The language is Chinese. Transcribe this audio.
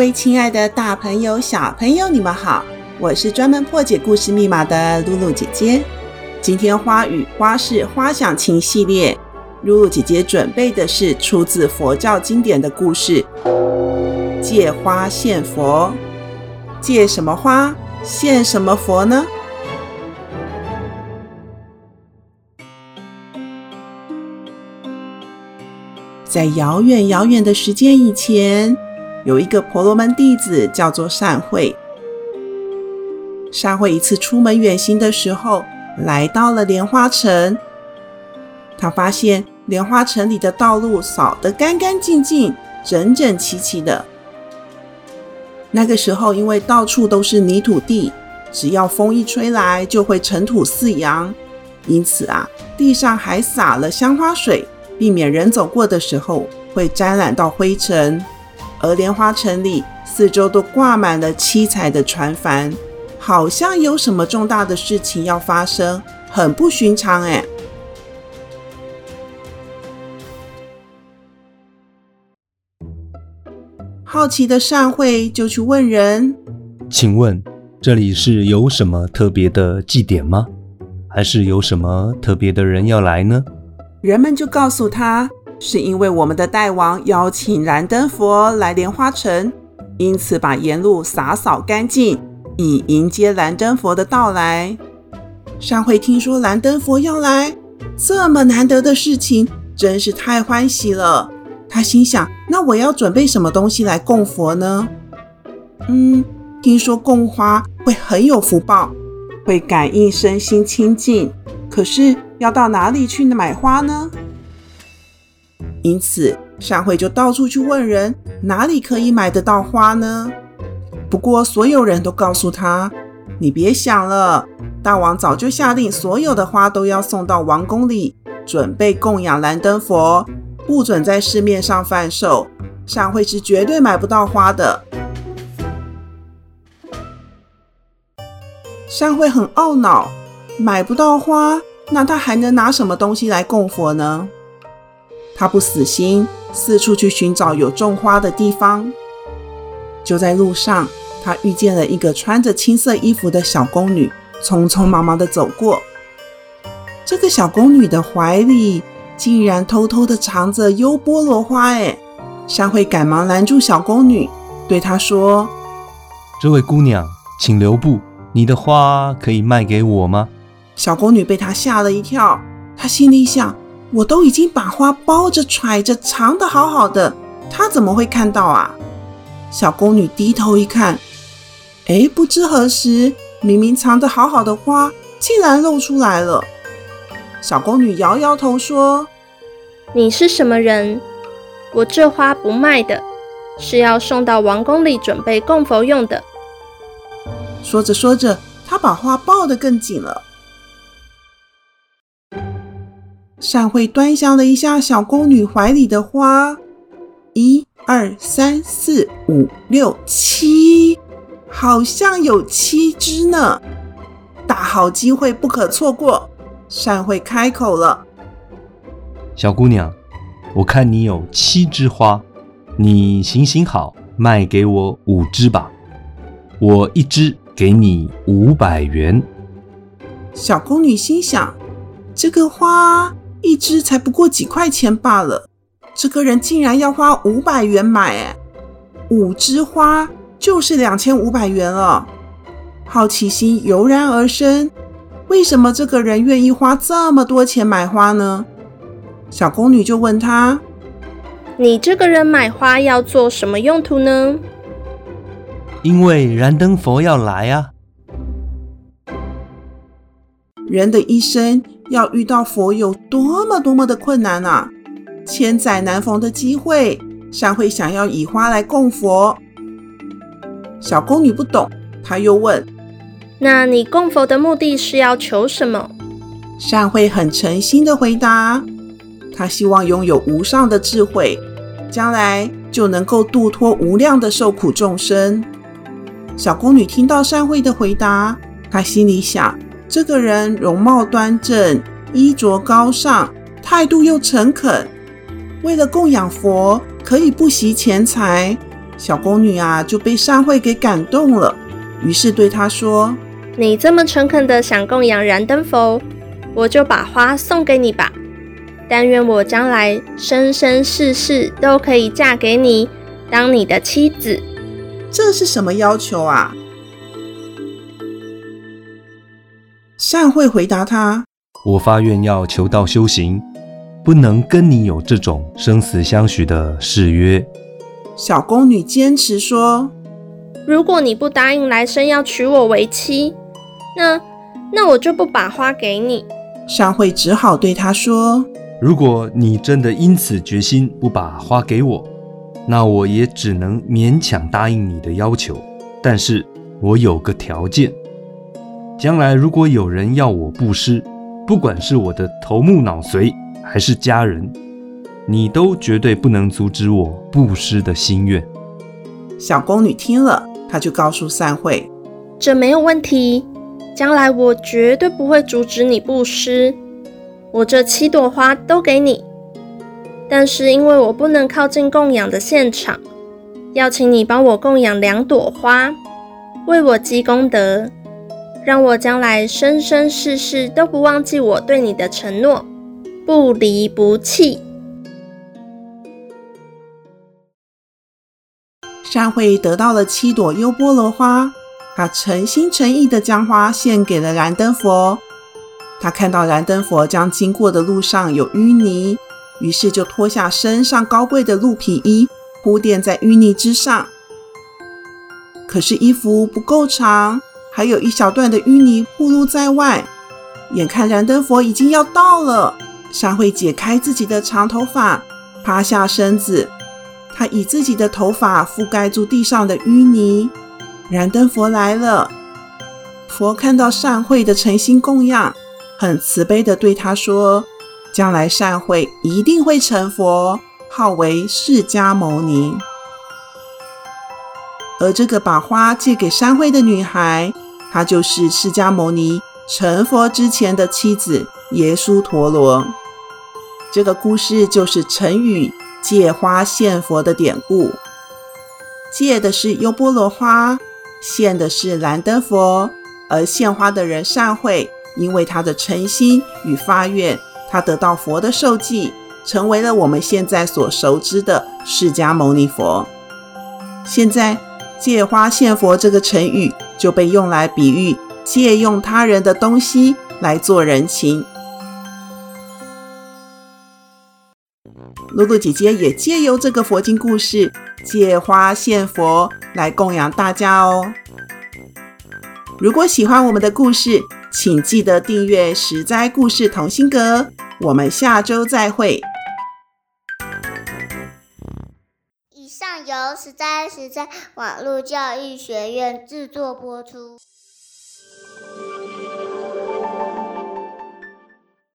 各位亲爱的大朋友、小朋友，你们好！我是专门破解故事密码的露露姐姐。今天花语花式花想情系列，露露姐姐准备的是出自佛教经典的故事——借花献佛。借什么花，献什么佛呢？在遥远遥远的时间以前，有一个婆罗门弟子叫做善慧。善慧一次出门远行的时候，来到了莲花城。他发现莲花城里的道路扫得干干净净、整整齐齐的。那个时候，因为到处都是泥土地，只要风一吹来，就会尘土四扬。因此啊，地上还撒了香花水，避免人走过的时候会沾染到灰尘。而莲花城里四周都挂满了七彩的船帆，好像有什么重大的事情要发生，很不寻常哎。好奇的善慧就去问人：“请问这里是有什么特别的祭典吗？还是有什么特别的人要来呢？”人们就告诉他。是因为我们的大王邀请燃灯佛来莲花城，因此把沿路洒扫干净，以迎接燃灯佛的到来。上回听说燃灯佛要来，这么难得的事情，真是太欢喜了。他心想：那我要准备什么东西来供佛呢？嗯，听说供花会很有福报，会感应身心清净。可是要到哪里去买花呢？因此，善慧就到处去问人，哪里可以买得到花呢？不过，所有人都告诉他：“你别想了，大王早就下令，所有的花都要送到王宫里，准备供养燃灯佛，不准在市面上贩售。善慧是绝对买不到花的。”善慧很懊恼，买不到花，那他还能拿什么东西来供佛呢？他不死心，四处去寻找有种花的地方。就在路上，他遇见了一个穿着青色衣服的小宫女，匆匆忙忙的走过。这个小宫女的怀里竟然偷偷的藏着优菠萝花！哎，山慧赶忙拦住小宫女，对她说：“这位姑娘，请留步，你的花可以卖给我吗？”小宫女被他吓了一跳，她心里想。我都已经把花包着、揣着、藏得好好的，他怎么会看到啊？小宫女低头一看，哎，不知何时，明明藏得好好的花，竟然露出来了。小宫女摇摇头说：“你是什么人？我这花不卖的，是要送到王宫里准备供佛用的。”说着说着，她把花抱得更紧了。善慧端详了一下小宫女怀里的花，一二三四五六七，好像有七只呢。大好机会不可错过。善慧开口了：“小姑娘，我看你有七枝花，你行行好，卖给我五枝吧，我一枝给你五百元。”小宫女心想：这个花。一只才不过几块钱罢了，这个人竟然要花五百元买，哎，五枝花就是两千五百元了。好奇心油然而生，为什么这个人愿意花这么多钱买花呢？小宫女就问他：“你这个人买花要做什么用途呢？”因为燃灯佛要来啊。人的一生。要遇到佛有多么多么的困难啊！千载难逢的机会，善慧想要以花来供佛。小宫女不懂，她又问：“那你供佛的目的是要求什么？”善慧很诚心的回答：“她希望拥有无上的智慧，将来就能够度脱无量的受苦众生。”小宫女听到善慧的回答，她心里想：这个人容貌端正，衣着高尚，态度又诚恳，为了供养佛，可以不惜钱财。小宫女啊，就被善慧给感动了，于是对他说：“你这么诚恳的想供养燃灯佛，我就把花送给你吧。但愿我将来生生世世都可以嫁给你，当你的妻子。”这是什么要求啊？善慧回答他：“我发愿要求道修行，不能跟你有这种生死相许的誓约。”小宫女坚持说：“如果你不答应来生要娶我为妻，那那我就不把花给你。”善慧只好对他说：“如果你真的因此决心不把花给我，”那我也只能勉强答应你的要求，但是我有个条件：将来如果有人要我布施，不管是我的头目脑髓还是家人，你都绝对不能阻止我布施的心愿。小宫女听了，她就告诉善慧：这没有问题，将来我绝对不会阻止你布施，我这七朵花都给你。但是因为我不能靠近供养的现场，要请你帮我供养两朵花，为我积功德，让我将来生生世世都不忘记我对你的承诺，不离不弃。善慧得到了七朵优波罗花，她诚心诚意地将花献给了燃灯佛。她看到燃灯佛将经过的路上有淤泥。于是就脱下身上高贵的鹿皮衣，铺垫在淤泥之上。可是衣服不够长，还有一小段的淤泥暴露在外。眼看燃灯佛已经要到了，善慧解开自己的长头发，趴下身子，她以自己的头发覆盖住地上的淤泥。燃灯佛来了，佛看到善慧的诚心供养，很慈悲地对他说。将来善慧一定会成佛，号为释迦牟尼。而这个把花借给善慧的女孩，她就是释迦牟尼成佛之前的妻子耶输陀罗。这个故事就是成语“借花献佛”的典故。借的是优波罗花，献的是燃灯佛，而献花的人善慧，因为他的诚心与发愿。他得到佛的受记，成为了我们现在所熟知的释迦牟尼佛。现在“借花献佛”这个成语就被用来比喻借用他人的东西来做人情。露露姐姐也借由这个佛经故事“借花献佛”来供养大家哦。如果喜欢我们的故事，请记得订阅《十灾故事同心阁》，我们下周再会。由十三十三网络教育学院制作播出。